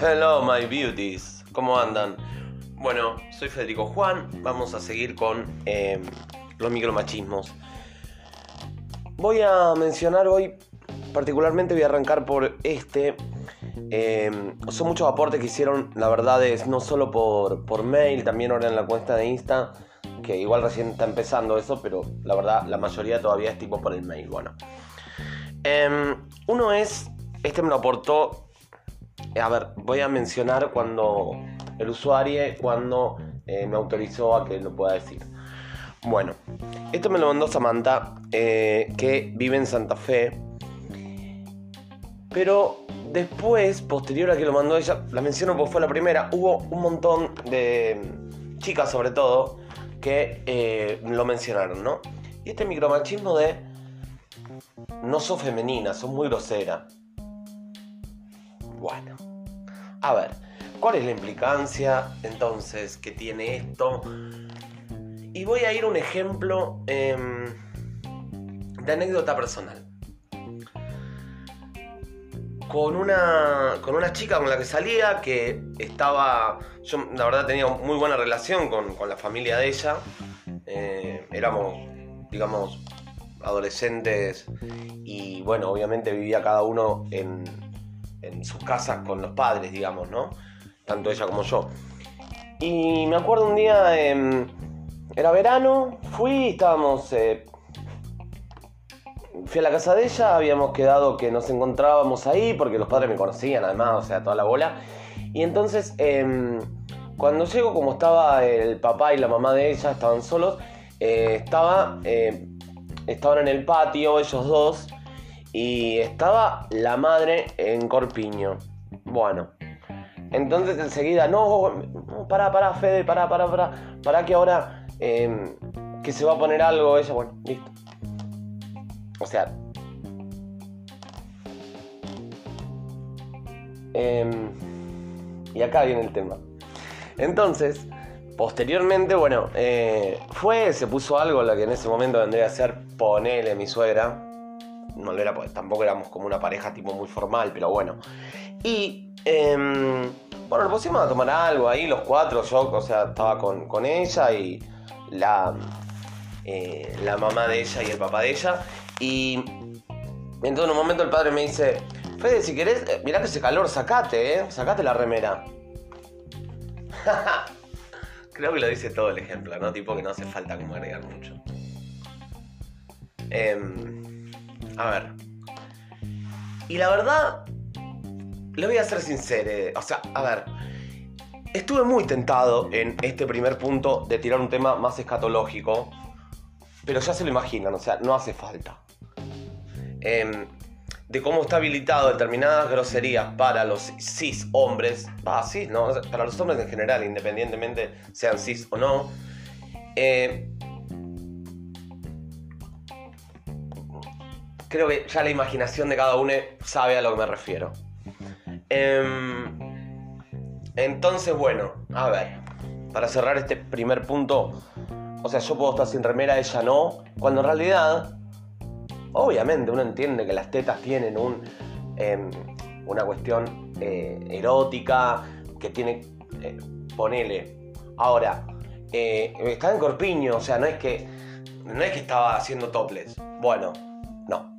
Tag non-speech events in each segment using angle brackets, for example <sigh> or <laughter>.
Hello my beauties, ¿cómo andan? Bueno, soy Federico Juan, vamos a seguir con eh, los micromachismos. Voy a mencionar hoy, particularmente voy a arrancar por este. eh, son muchos aportes que hicieron, la verdad es no solo por, por mail, también ahora en la cuenta de Insta, que igual recién está empezando eso, pero la verdad la mayoría todavía es tipo por el mail. Bueno, Em, uno es, este me lo aportó a ver, voy a mencionar cuando el usuario cuando eh, me autorizó a que lo pueda decir. Bueno, esto me lo mandó Samantha, eh, que vive en Santa Fe. Pero después, posterior a que lo mandó ella, la menciono porque fue la primera, hubo un montón de chicas sobre todo que eh, lo mencionaron, ¿no? Y este micromachismo de no sos femenina, sos muy grosera. Bueno, a ver, ¿cuál es la implicancia entonces que tiene esto? Y voy a ir un ejemplo em, de anécdota personal. Con una, con una chica con la que salía que estaba. Yo, la verdad, tenía muy buena relación con, con la familia de ella. Eh, éramos, digamos, adolescentes y, bueno, obviamente vivía cada uno en, en sus casas con los padres, digamos, ¿no? Tanto ella como yo. Y me acuerdo un día, eh, era verano, fui, estábamos... Eh, fui a la casa de ella, habíamos quedado que nos encontrábamos ahí porque los padres me conocían además, o sea, toda la bola. Y entonces, eh, cuando llego, como estaba el papá y la mamá de ella, estaban solos, eh, estaba, eh, estaban en el patio ellos dos y estaba la madre en Corpiño. Bueno, entonces enseguida, no, pará, pará, Fede, pará, pará, pará, pará que ahora eh, que se va a poner algo, ella, bueno, listo. O sea, em, y acá viene el tema. Entonces, posteriormente, bueno, eh, fue, se puso algo, lo que en ese momento vendría a ser ponele mi suegra. No lo era, porque tampoco éramos como una pareja tipo muy formal, pero bueno. Y, em, bueno, nos pusimos a tomar algo ahí, los cuatro, yo, o sea, estaba con, con ella y la, eh, la mamá de ella y el papá de ella. Y entonces en un momento el padre me dice, Fede, si querés, eh, mirá que ese calor, sacate, ¿eh? Sacate la remera. <laughs> Creo que lo dice todo el ejemplo, ¿no? Tipo que no hace falta como agregar mucho. Em, a ver. Y la verdad, le voy a ser sincero. O sea, a ver. Estuve muy tentado en este primer punto de tirar un tema más escatológico. Pero ya se lo imaginan, o sea, no hace falta. Em, de cómo está habilitado determinadas groserías para los cis hombres, va cis, ¿no? Para los hombres en general, independientemente sean cis o no. Eh, creo que ya la imaginación de cada uno sabe a lo que me refiero. Em, entonces, bueno, a ver, para cerrar este primer punto, o sea, yo puedo estar sin remera, ella no, cuando en realidad obviamente uno entiende que las tetas tienen un, eh, una cuestión eh, erótica, que tiene, eh, ponele. Ahora, estaba en Corpiño, o sea, no es que, no es que estaba haciendo toples. Bueno, no.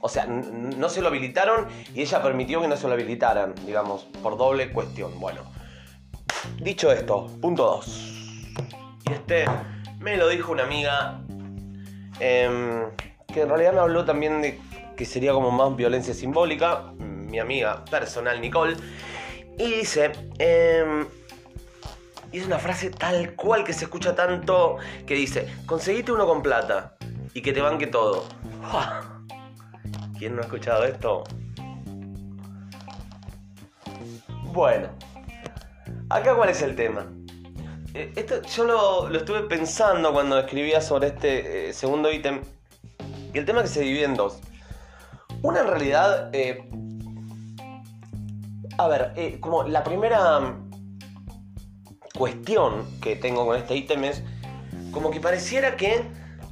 O sea, no se lo habilitaron y ella permitió que no se lo habilitaran, digamos, por doble cuestión. Bueno, dicho esto, punto 2. Y este me lo dijo una amiga. Eh, que en realidad me habló también de que sería como más violencia simbólica, mi amiga personal Nicole, y dice, eh, y es una frase tal cual que se escucha tanto, que dice, conseguite uno con plata y que te banque todo. <laughs> ¿Quién no ha escuchado esto? Bueno, acá cuál es el tema. Esto, yo lo, lo, estuve pensando cuando escribía sobre este eh, segundo ítem y el tema que se divide en dos. Una en realidad... Eh, a ver, eh, como la primera cuestión que tengo con este ítem es como que pareciera que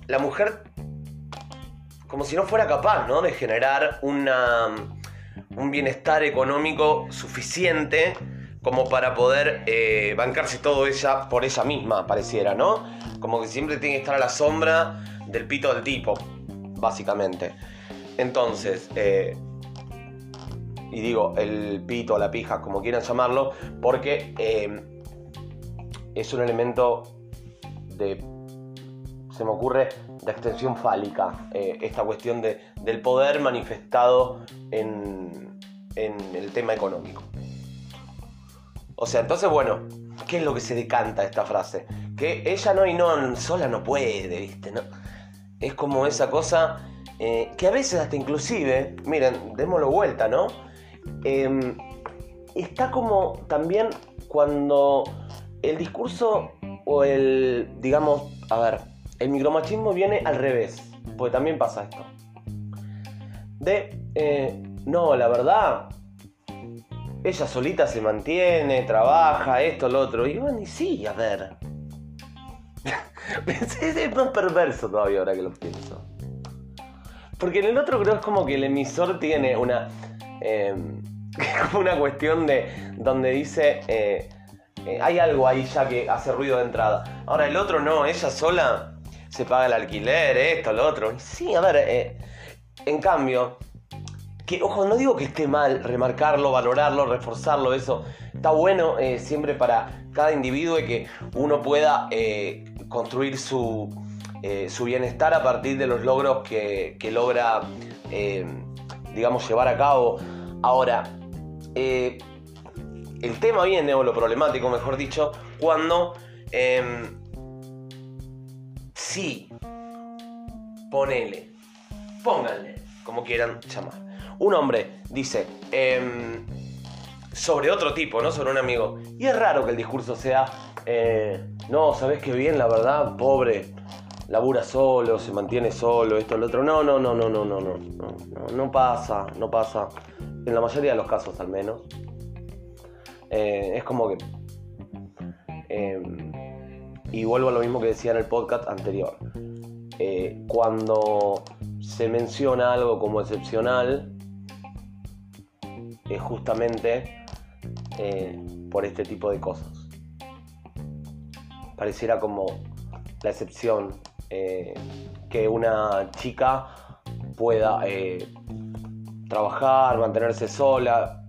la mujer como si no fuera capaz, ¿no? De generar una, un bienestar económico suficiente como para poder eh, bancarse todo ella por ella misma, pareciera, ¿no? Como que siempre tiene que estar a la sombra del pito del tipo, básicamente. Entonces, eh, y digo el pito, la pija, como quieran llamarlo, porque eh, es un elemento de, se me ocurre, de extensión fálica, esta cuestión de, del poder manifestado en, en el tema económico. O sea, entonces, bueno, ¿qué es lo que se decanta esta frase? Que ella no y no, sola no puede, ¿viste? ¿No? Es como esa cosa eh, que a veces hasta inclusive, miren, démoslo vuelta, ¿no? Em, está como también cuando el discurso o el, digamos, a ver, el micromachismo viene al revés, porque también pasa esto. De, eh, no, la verdad, ella solita se mantiene, trabaja, esto, lo otro. Y bueno, y sí, a ver. <laughs> es más perverso todavía ahora que lo pienso. Porque en el otro creo es como que el emisor tiene una. Eh, <laughs> como una cuestión de. donde dice. Eh, eh, hay algo ahí ya que hace ruido de entrada. Ahora el otro no, ella sola se paga el alquiler, esto, lo otro. Sí, a ver. en cambio, que, ojo, no digo que esté mal remarcarlo, valorarlo, reforzarlo, eso está bueno eh, siempre para cada individuo y que uno pueda eh, construir su, eh, su, bienestar a partir de los logros que, logra, digamos, llevar a cabo. Ahora, el tema viene, o lo problemático, mejor dicho, cuando em, sí, ponele, pónganle, como quieran llamar un hombre dice em, sobre otro tipo, ¿no? Sobre un amigo. Y es raro que el discurso sea, eh, no, ¿sabes qué bien? La verdad, pobre, labura solo, se mantiene solo, esto, lo otro. No, no, no, no, no, no, no, no, no, pasa, no pasa. En la mayoría de los casos al menos. Eh, es como que... Em, y vuelvo a lo mismo que decía en el podcast anterior. Eh, cuando se menciona algo como excepcional, es justamente por este tipo de cosas. Pareciera como la excepción eh, que una chica pueda eh, trabajar, mantenerse sola,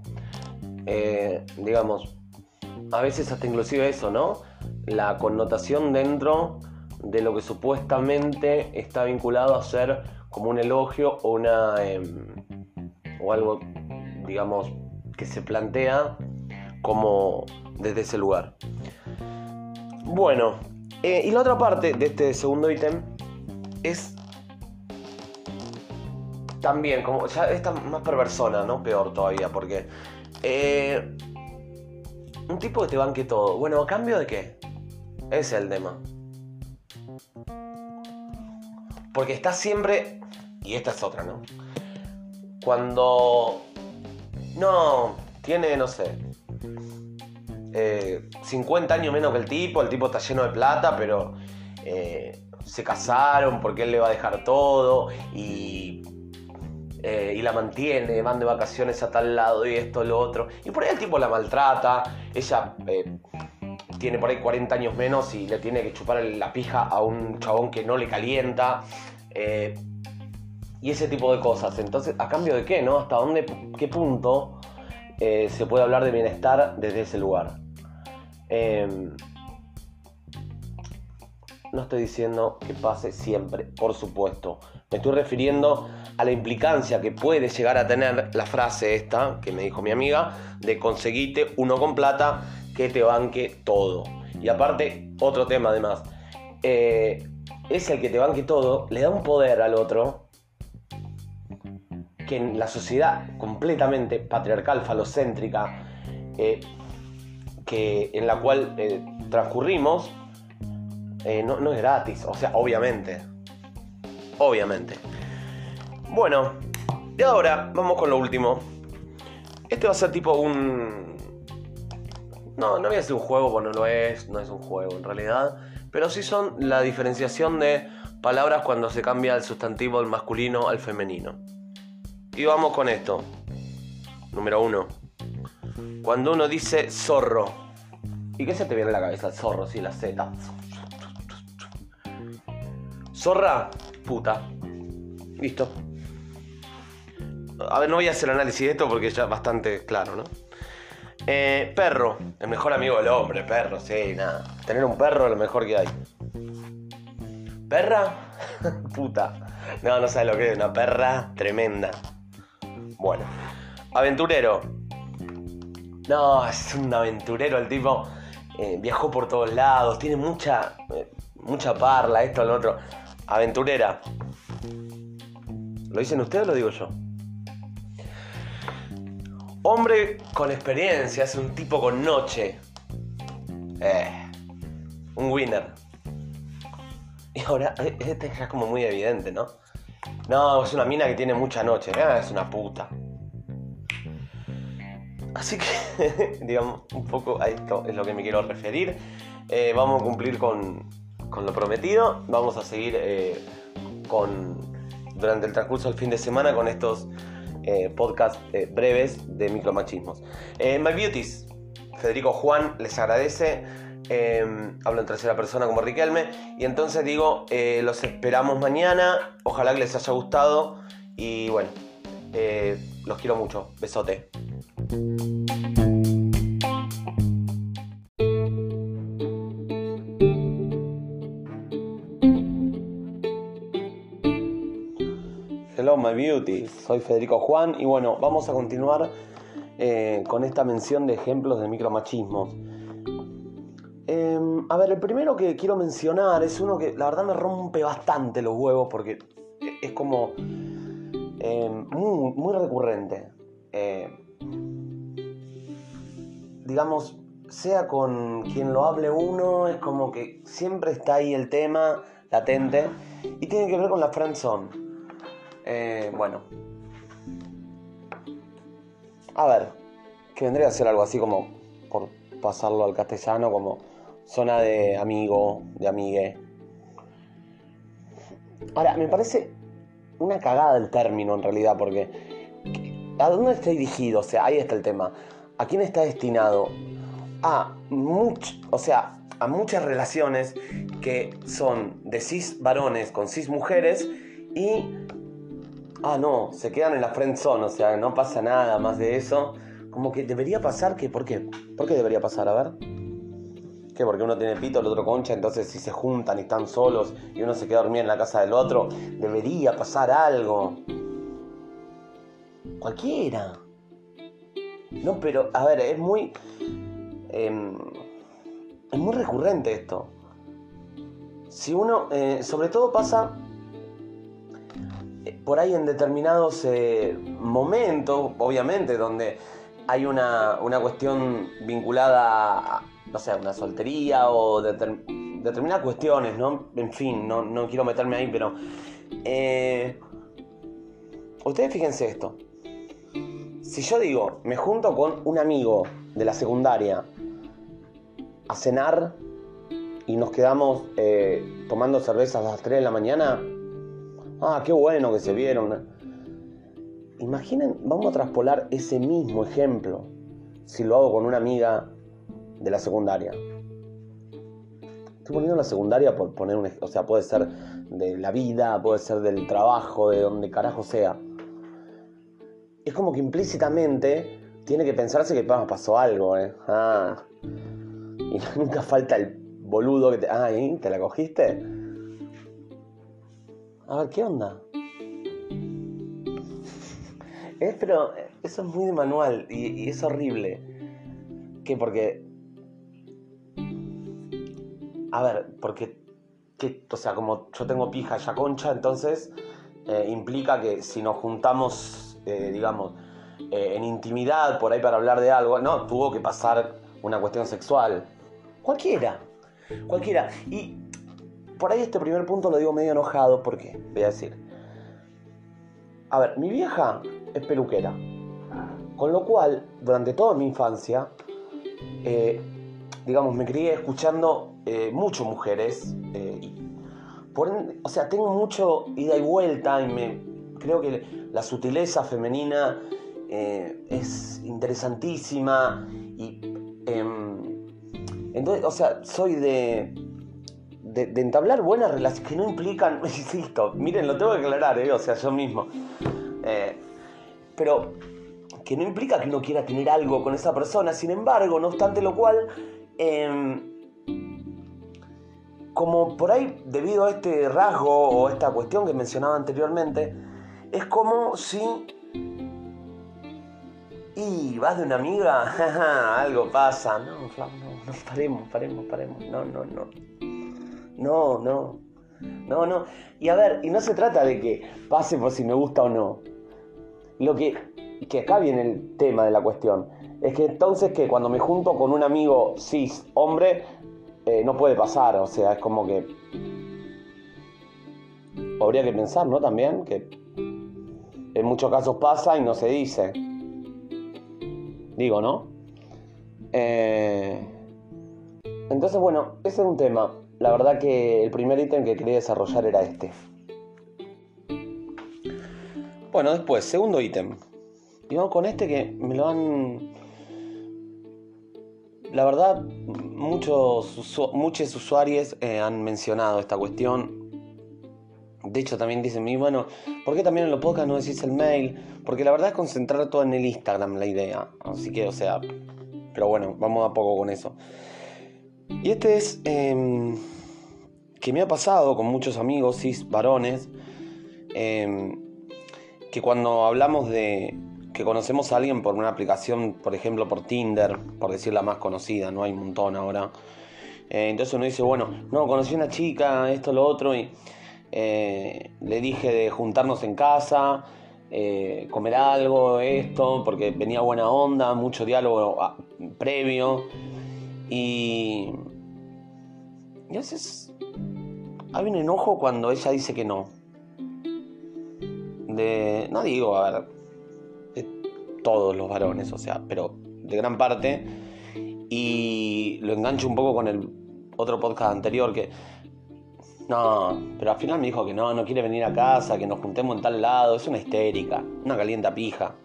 digamos, a veces hasta inclusive eso, ¿no? La connotación dentro de lo que supuestamente está vinculado a ser como un elogio o una em, o algo digamos, que se plantea como desde ese lugar. Bueno, eh, y la otra parte de este segundo ítem es también, como ya esta más perversona, ¿no? Peor todavía, porque eh, un tipo que te banque todo. Bueno, ¿a cambio de qué? Ese es el tema. Porque está siempre, y esta es otra, ¿no? Cuando no, tiene, no sé, 50 eh, años menos que el tipo, el tipo está lleno de plata, pero eh, se casaron porque él le va a dejar todo y, eh, y la mantiene, van de vacaciones a tal lado y esto, lo otro. Y por ahí el tipo la maltrata, ella tiene por ahí 40 años menos y le tiene que chupar la pija a un chabón que no le calienta y ese tipo de cosas. Entonces, ¿a cambio de qué? ¿No? ¿Hasta dónde, qué punto eh, se puede hablar de bienestar desde ese lugar? Em, no estoy diciendo que pase siempre, por supuesto. Me estoy refiriendo a la implicancia que puede llegar a tener la frase esta que me dijo mi amiga de conseguite uno con plata que te banque todo. Y aparte, otro tema además. Eh, es el que te banque todo, le da un poder al otro que en la sociedad completamente patriarcal, falocéntrica, eh, que, en la cual eh, transcurrimos, eh, no, no es gratis, o sea, obviamente. Obviamente. Bueno, y ahora vamos con lo último. Este va a ser tipo un... No, no voy a decir un juego, porque no es, no es un juego en realidad. Pero sí son la diferenciación de palabras cuando se cambia el sustantivo del masculino al femenino. Y vamos con esto. Número uno. Cuando uno dice zorro. ¿Y qué se te viene a la cabeza? Zorro, sí, la Z. Zorra, puta. Listo. A ver, no voy a hacer análisis de esto porque ya es bastante claro, ¿no? Eh, perro, el mejor amigo del hombre, perro, sí, nada. Tener un perro es lo mejor que hay. ¿Perra? <laughs> Puta. No, no sabes lo que es, una perra tremenda. Bueno. Aventurero. No, es un aventurero el tipo. Eh, viajó por todos lados, tiene mucha, eh, mucha parla, esto, lo otro. Aventurera. ¿Lo dicen ustedes o lo digo yo? Hombre con experiencia, es un tipo con noche. Eh, un winner. Y ahora, este ya es como muy evidente, ¿no? No, es una mina que tiene mucha noche. Ah, es una puta. Así que, <laughs> digamos, un poco a esto es lo que me quiero referir. Eh, vamos a cumplir con, con, lo prometido. Vamos a seguir eh, con, durante el transcurso del fin de semana con estos eh, podcasts breves de micromachismos. My Beauties, Federico Juan les agradece. hablo en tercera persona como Riquelme. Y entonces digo, los esperamos mañana. Ojalá que les haya gustado. Y bueno, los quiero mucho. Besote. Hello my beauty, soy Federico Juan y bueno, vamos a continuar eh, con esta mención de ejemplos de micromachismos. Em, a ver, el primero que quiero mencionar es uno que la verdad me rompe bastante los huevos porque es como em, muy, recurrente. Eh, digamos, sea con quien lo hable uno, es como que siempre está ahí el tema latente y tiene que ver con la friendzone. Eh, bueno. A ver, que vendría a ser algo así como, por pasarlo al castellano, como zona de amigo, de amigue. Ahora, me parece una cagada el término en realidad, porque ¿a dónde está dirigido? O sea, ahí está el tema. ¿A quién está destinado? A o sea, a muchas relaciones que son de cis varones con cis mujeres y ah no, se quedan en la friend zone, o sea, no pasa nada más de eso. Como que debería pasar que, ¿por qué? ¿Por qué debería pasar? A ver. ¿Qué? Porque uno tiene pito, el otro concha, entonces si se juntan y están solos y uno se queda dormido en la casa del otro, debería pasar algo. Cualquiera. No, pero, a ver, es muy. Em, es muy recurrente esto. Si uno. Eh, sobre todo pasa. Eh, por ahí en determinados eh, momentos, obviamente, donde hay una, una cuestión vinculada a, no sé, una soltería o determinadas cuestiones, ¿no? En fin, no, no quiero meterme ahí, pero. ustedes fíjense esto. Si yo digo, me junto con un amigo de la secundaria a cenar y nos quedamos eh, tomando cervezas a las 3 de la mañana, ah, qué bueno que se vieron. Imaginen, vamos a traspolar ese mismo ejemplo si lo hago con una amiga de la secundaria. Estoy poniendo la secundaria por poner un... O sea, puede ser de la vida, puede ser del trabajo, de donde carajo sea es como que implícitamente tiene que pensarse que pasó algo, ¿eh? Ah. Y <laughs> nunca falta el boludo que te. Ah, ¿te la cogiste? A ver, ¿qué onda? <laughs> Es, pero eso es muy de manual y, es horrible. ¿Qué? Porque. A ver, porque. o sea, como yo tengo pija ya concha, entonces eh, implica que si nos juntamos eh, digamos, eh, en intimidad por ahí para hablar de algo, no, tuvo que pasar una cuestión sexual. Cualquiera, cualquiera. Y por ahí este primer punto lo digo medio enojado porque, voy a decir, a ver, mi vieja es peluquera, con lo cual, durante toda mi infancia, eh, digamos, me crié escuchando mucho mujeres, o sea, tengo mucho ida y vuelta y me creo que la sutileza femenina eh, es interesantísima y em, entonces, o sea, soy de, de, entablar buenas relaciones que no implican, <laughs> insisto, miren, lo tengo que aclarar, eh, o sea, yo mismo, eh, pero que no implica que no quiera tener algo con esa persona, sin embargo, no obstante lo cual, em, como por ahí, debido a este rasgo o esta cuestión que mencionaba anteriormente, es como si... Y vas de una amiga, <laughs> algo pasa. No, no, no, paremos, paremos, paremos. No, no, no. No, no. No, no. Y a ver, y no se trata de que pase por si me gusta o no. Lo que, que acá viene el tema de la cuestión. Es que entonces que cuando me junto con un amigo cis, hombre, eh, no puede pasar. O sea, es como que... Habría que pensar, ¿no? También que en muchos casos pasa y no se dice. Digo, ¿no? Eh, entonces, bueno, ese es un tema. La verdad que el primer ítem que quería desarrollar era este. Bueno, después, segundo ítem. Y vamos con este que me lo han... La verdad, muchos, muchos usuarios eh, han mencionado esta cuestión de hecho, también dicen, y bueno, ¿por qué también en los podcasts no decís el mail? Porque la verdad es concentrar todo en el Instagram la idea. Así que, o sea, pero bueno, vamos a poco con eso. Y este es em, que me ha pasado con muchos amigos, cis varones, em, que cuando hablamos de que conocemos a alguien por una aplicación, por ejemplo, por Tinder, por decir la más conocida, no hay un montón ahora. Eh, entonces uno dice, bueno, no, conocí a una chica, esto, lo otro, y eh, le dije de juntarnos en casa, eh, comer algo, esto, porque venía buena onda, mucho diálogo ah, previo. Y, y a veces hay un enojo cuando ella dice que no. De, no digo, a ver, de todos los varones, o sea, pero de gran parte. Y lo engancho un poco con el otro podcast anterior que no, pero al final me dijo que no, no quiere venir a casa, que nos juntemos en tal lado. Es una histérica, una calienta pija.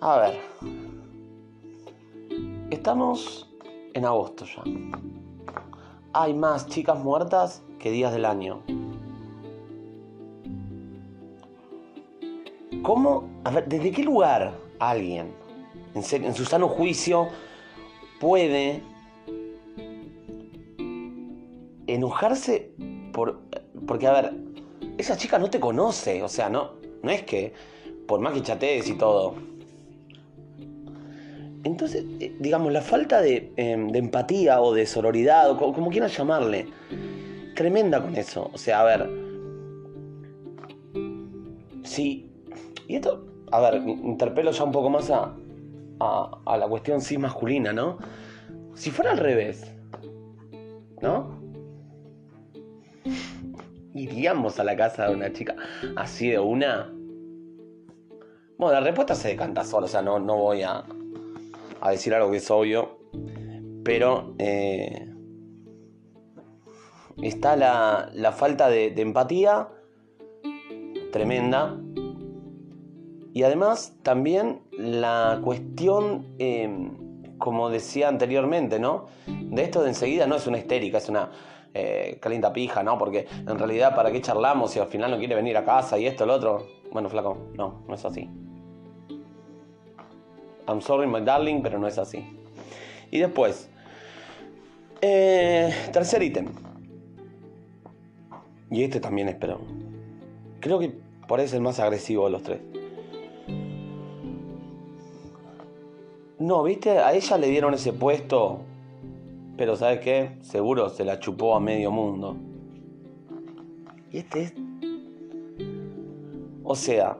A ver. Estamos en agosto ya. Hay más chicas muertas que días del año. ¿Cómo? A ver, ¿desde qué lugar alguien, en, en su sano juicio, puede enojarse por. Porque, a ver, esa chica no te conoce, o sea, no, no es que. Por más que chatees y todo. Entonces, eh, digamos, la falta de, em, de, empatía o de sororidad, o como, quieras llamarle, tremenda con eso. O sea, a ver. Sí. Y esto, a ver, interpelo ya un poco más a, a, a la cuestión sí masculina, ¿no? Si fuera al revés, ¿no? Iríamos a la casa de una chica así de una? Bueno, la respuesta se decanta sola, o sea, no, no voy a, a decir algo que es obvio, pero eh, está la, la falta de, empatía tremenda y además también la cuestión, eh, como decía anteriormente, ¿no? De esto de enseguida no es una histérica, es una eh, calienta pija, ¿no? Porque en realidad, ¿para qué charlamos si al final no quiere venir a casa y esto, lo otro? Bueno, flaco, no, no es así. I'm sorry, my darling, pero no es así. Y después, eh, tercer ítem. Y este también espero. Creo que por eso es el más agresivo de los tres. No, viste, a ella le dieron ese puesto pero ¿sabes qué? Seguro se la chupó a medio mundo. Y este es... O sea,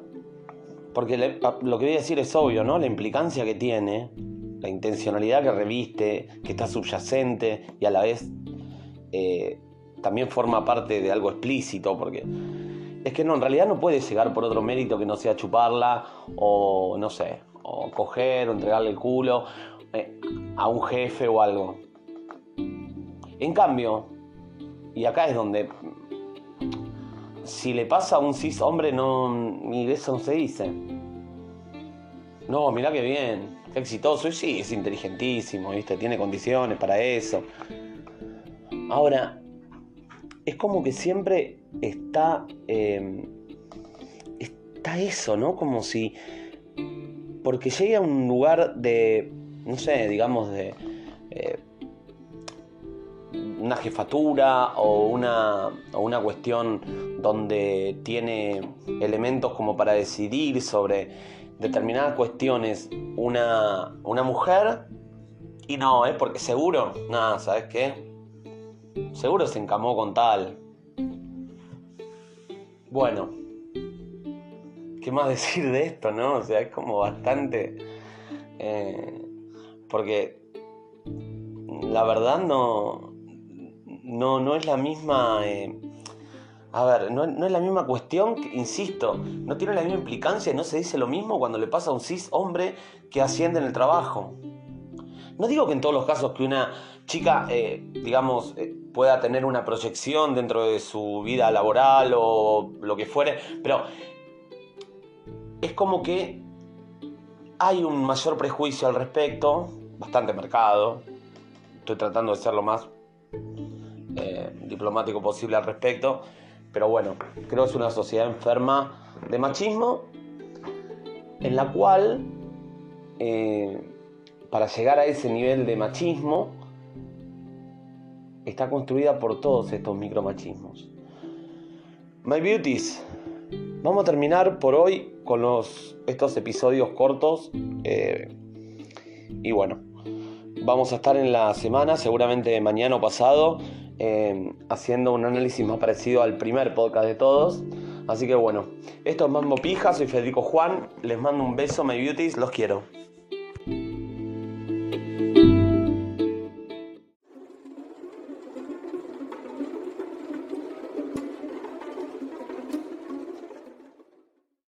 porque lo que voy a decir es obvio, ¿no? La implicancia que tiene, la intencionalidad que reviste, que está subyacente y a la vez eh, también forma parte de algo explícito, porque es que no, en realidad no puede llegar por otro mérito que no sea chuparla o no sé, o coger o entregarle el culo eh, a un jefe o algo. En cambio, y acá es donde si le pasa a un cis hombre, no, ni de eso no se dice. No, mirá qué bien, qué exitoso. Y sí, es inteligentísimo, ¿viste? Tiene condiciones para eso. Ahora, es como que siempre está. Eh, está eso, ¿no? Como si. Porque llega a un lugar de. No sé, digamos, de. Eh, una jefatura o una, o una cuestión donde tiene elementos como para decidir sobre determinadas cuestiones una, una mujer y no, es porque seguro, nada, ¿sabes qué? Seguro se encamó con tal. Bueno, ¿qué más <laughs> decir de esto, no? O sea, es como bastante... Eh, porque la verdad no, no, no es la misma... Eh, a ver, no, es la misma cuestión, insisto, no tiene la misma implicancia, no se dice lo mismo cuando le pasa a un cis hombre que asciende en el trabajo. No digo que en todos los casos que una chica, eh, digamos, eh, pueda tener una proyección dentro de su vida laboral o lo que fuere, pero es como que hay un mayor prejuicio al respecto, bastante marcado. Estoy tratando de ser lo más eh, diplomático posible al respecto. Pero bueno, creo que es una sociedad enferma de machismo en la cual, eh, para llegar a ese nivel de machismo, está construida por todos estos micromachismos. My Beauties, vamos a terminar por hoy con los, estos episodios cortos. Eh, y bueno, vamos a estar en la semana, seguramente mañana o pasado, eh, haciendo un análisis más parecido al primer podcast de todos. Así que bueno, esto es Mambo Pija, soy Federico Juan, les mando un beso, my beauties, los quiero.